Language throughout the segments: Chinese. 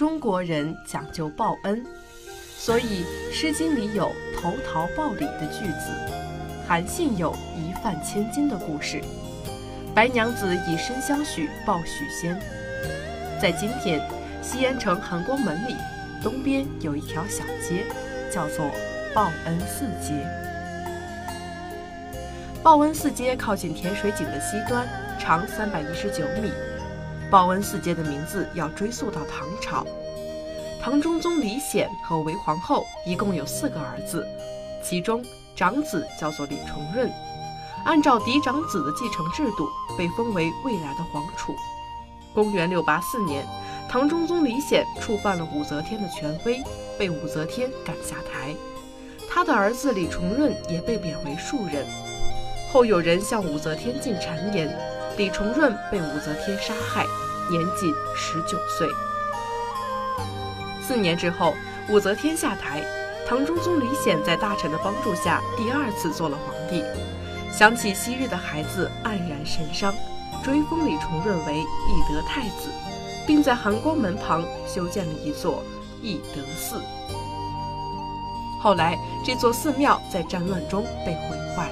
中国人讲究报恩，所以《诗经》里有“投桃报李”的句子，韩信有一饭千金的故事，白娘子以身相许报许仙。在今天，西安城含光门里东边有一条小街，叫做报恩寺街。报恩寺街靠近甜水井的西端，长三百一十九米。报恩寺街的名字要追溯到唐朝，唐中宗李显和韦皇后一共有四个儿子，其中长子叫做李重润，按照嫡长子的继承制度，被封为未来的皇储。公元六八四年，唐中宗李显触犯了武则天的权威，被武则天赶下台，他的儿子李重润也被贬为庶人。后有人向武则天进谗言。李重润被武则天杀害，年仅十九岁。四年之后，武则天下台，唐中宗李显在大臣的帮助下第二次做了皇帝。想起昔日的孩子，黯然神伤，追封李重润为懿德太子，并在含光门旁修建了一座懿德寺。后来，这座寺庙在战乱中被毁坏。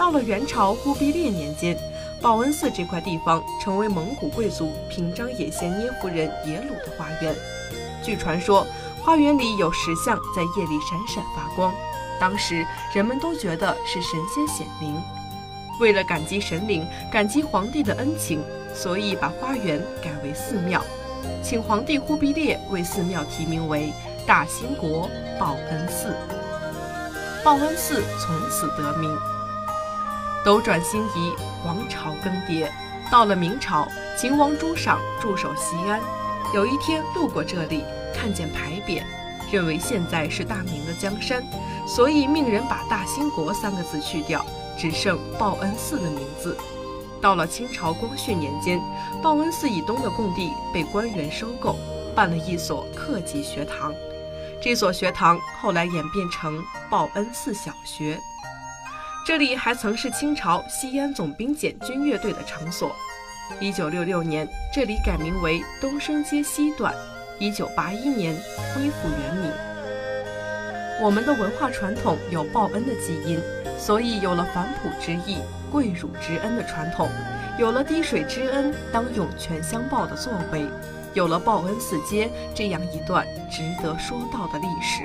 到了元朝忽必烈年间。报恩寺这块地方成为蒙古贵族平章野县捏夫人耶鲁的花园。据传说，花园里有石像在夜里闪闪发光，当时人们都觉得是神仙显灵。为了感激神灵、感激皇帝的恩情，所以把花园改为寺庙，请皇帝忽必烈为寺庙题名为大兴国报恩寺。报恩寺从此得名。斗转星移，王朝更迭，到了明朝，秦王朱赏驻守西安，有一天路过这里，看见牌匾，认为现在是大明的江山，所以命人把“大兴国”三个字去掉，只剩报恩寺的名字。到了清朝光绪年间，报恩寺以东的供地被官员收购，办了一所客级学堂，这所学堂后来演变成报恩寺小学。这里还曾是清朝西安总兵检军乐队的场所。一九六六年，这里改名为东升街西段。一九八一年恢复原名。我们的文化传统有报恩的基因，所以有了反哺之意、跪乳之恩的传统，有了滴水之恩当涌泉相报的作为，有了报恩寺街这样一段值得说道的历史。